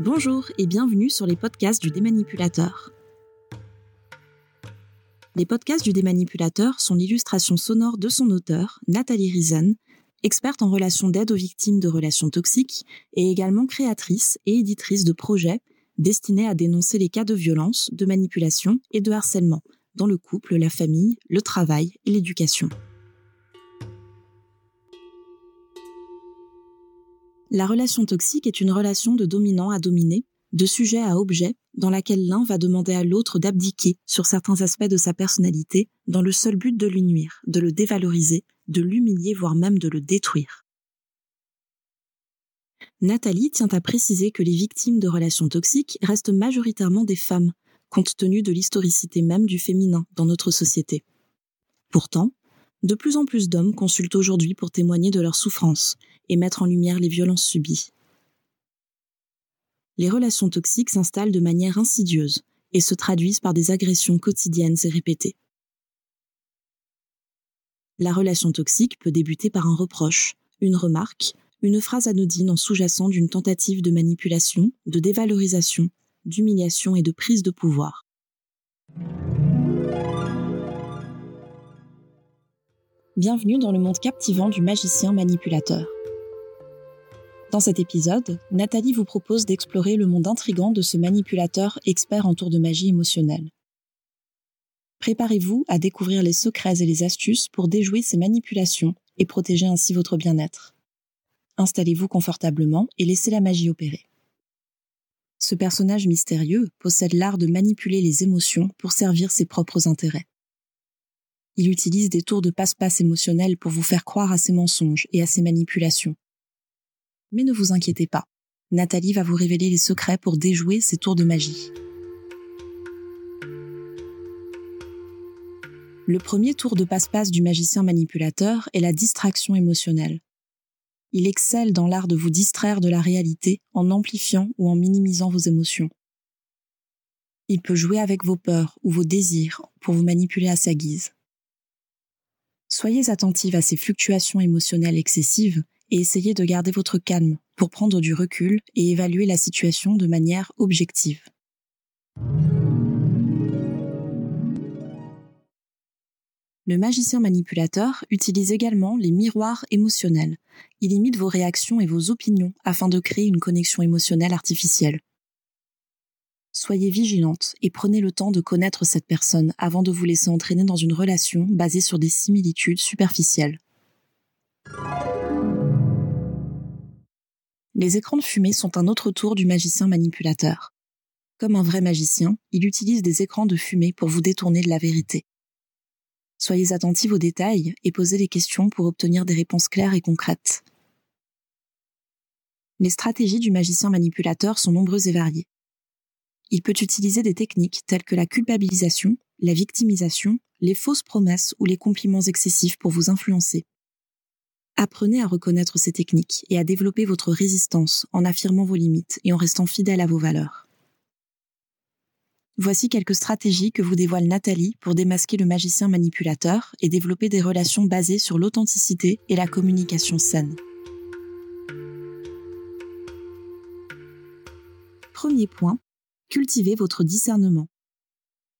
Bonjour et bienvenue sur les podcasts du démanipulateur. Les podcasts du démanipulateur sont l'illustration sonore de son auteur, Nathalie Risen, experte en relations d'aide aux victimes de relations toxiques et également créatrice et éditrice de projets destinés à dénoncer les cas de violence, de manipulation et de harcèlement dans le couple, la famille, le travail et l'éducation. La relation toxique est une relation de dominant à dominé, de sujet à objet, dans laquelle l'un va demander à l'autre d'abdiquer sur certains aspects de sa personnalité dans le seul but de lui nuire, de le dévaloriser, de l'humilier, voire même de le détruire. Nathalie tient à préciser que les victimes de relations toxiques restent majoritairement des femmes, compte tenu de l'historicité même du féminin dans notre société. Pourtant, de plus en plus d'hommes consultent aujourd'hui pour témoigner de leurs souffrances et mettre en lumière les violences subies. Les relations toxiques s'installent de manière insidieuse et se traduisent par des agressions quotidiennes et répétées. La relation toxique peut débuter par un reproche, une remarque, une phrase anodine en sous-jacent d'une tentative de manipulation, de dévalorisation, d'humiliation et de prise de pouvoir. Bienvenue dans le monde captivant du magicien manipulateur. Dans cet épisode, Nathalie vous propose d'explorer le monde intrigant de ce manipulateur expert en tour de magie émotionnelle. Préparez-vous à découvrir les secrets et les astuces pour déjouer ces manipulations et protéger ainsi votre bien-être. Installez-vous confortablement et laissez la magie opérer. Ce personnage mystérieux possède l'art de manipuler les émotions pour servir ses propres intérêts. Il utilise des tours de passe-passe émotionnels pour vous faire croire à ses mensonges et à ses manipulations. Mais ne vous inquiétez pas, Nathalie va vous révéler les secrets pour déjouer ces tours de magie. Le premier tour de passe-passe du magicien manipulateur est la distraction émotionnelle. Il excelle dans l'art de vous distraire de la réalité en amplifiant ou en minimisant vos émotions. Il peut jouer avec vos peurs ou vos désirs pour vous manipuler à sa guise. Soyez attentive à ces fluctuations émotionnelles excessives et essayez de garder votre calme pour prendre du recul et évaluer la situation de manière objective. Le magicien manipulateur utilise également les miroirs émotionnels. Il imite vos réactions et vos opinions afin de créer une connexion émotionnelle artificielle. Soyez vigilante et prenez le temps de connaître cette personne avant de vous laisser entraîner dans une relation basée sur des similitudes superficielles. Les écrans de fumée sont un autre tour du magicien manipulateur. Comme un vrai magicien, il utilise des écrans de fumée pour vous détourner de la vérité. Soyez attentifs aux détails et posez des questions pour obtenir des réponses claires et concrètes. Les stratégies du magicien manipulateur sont nombreuses et variées. Il peut utiliser des techniques telles que la culpabilisation, la victimisation, les fausses promesses ou les compliments excessifs pour vous influencer. Apprenez à reconnaître ces techniques et à développer votre résistance en affirmant vos limites et en restant fidèle à vos valeurs. Voici quelques stratégies que vous dévoile Nathalie pour démasquer le magicien manipulateur et développer des relations basées sur l'authenticité et la communication saine. Premier point, cultivez votre discernement.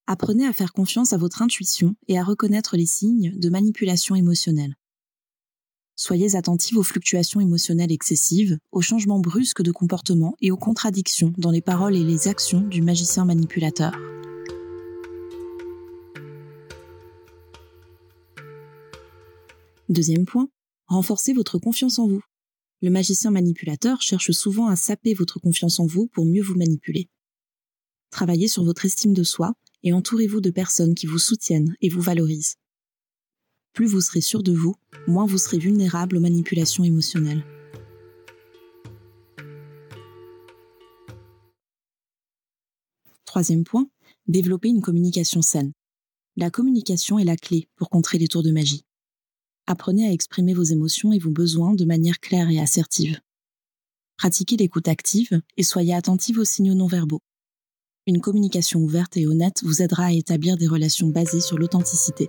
Apprenez à faire confiance à votre intuition et à reconnaître les signes de manipulation émotionnelle. Soyez attentifs aux fluctuations émotionnelles excessives, aux changements brusques de comportement et aux contradictions dans les paroles et les actions du magicien manipulateur. Deuxième point, renforcez votre confiance en vous. Le magicien manipulateur cherche souvent à saper votre confiance en vous pour mieux vous manipuler. Travaillez sur votre estime de soi et entourez-vous de personnes qui vous soutiennent et vous valorisent plus vous serez sûr de vous, moins vous serez vulnérable aux manipulations émotionnelles. Troisième point, développer une communication saine. La communication est la clé pour contrer les tours de magie. Apprenez à exprimer vos émotions et vos besoins de manière claire et assertive. Pratiquez l'écoute active et soyez attentive aux signaux non verbaux. Une communication ouverte et honnête vous aidera à établir des relations basées sur l'authenticité.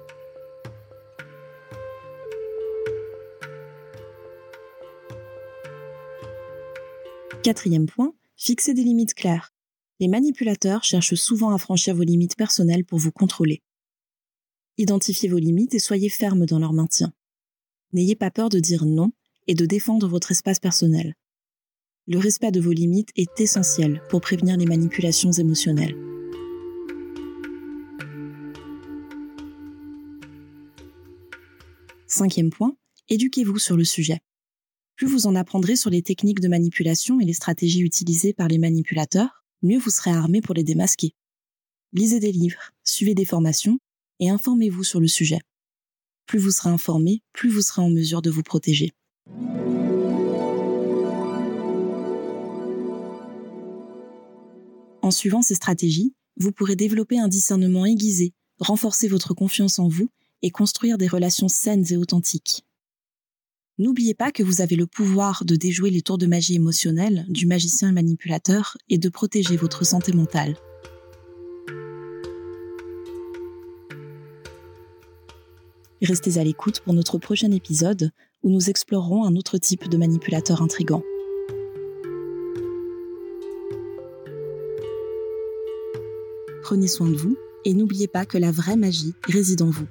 Quatrième point, Fixez des limites claires. Les manipulateurs cherchent souvent à franchir vos limites personnelles pour vous contrôler. Identifiez vos limites et soyez ferme dans leur maintien. N'ayez pas peur de dire non et de défendre votre espace personnel. Le respect de vos limites est essentiel pour prévenir les manipulations émotionnelles. Cinquième point, éduquez-vous sur le sujet. Plus vous en apprendrez sur les techniques de manipulation et les stratégies utilisées par les manipulateurs, mieux vous serez armé pour les démasquer. Lisez des livres, suivez des formations et informez-vous sur le sujet. Plus vous serez informé, plus vous serez en mesure de vous protéger. En suivant ces stratégies, vous pourrez développer un discernement aiguisé, renforcer votre confiance en vous et construire des relations saines et authentiques. N'oubliez pas que vous avez le pouvoir de déjouer les tours de magie émotionnelle du magicien manipulateur et de protéger votre santé mentale. Restez à l'écoute pour notre prochain épisode où nous explorerons un autre type de manipulateur intrigant. Prenez soin de vous et n'oubliez pas que la vraie magie réside en vous.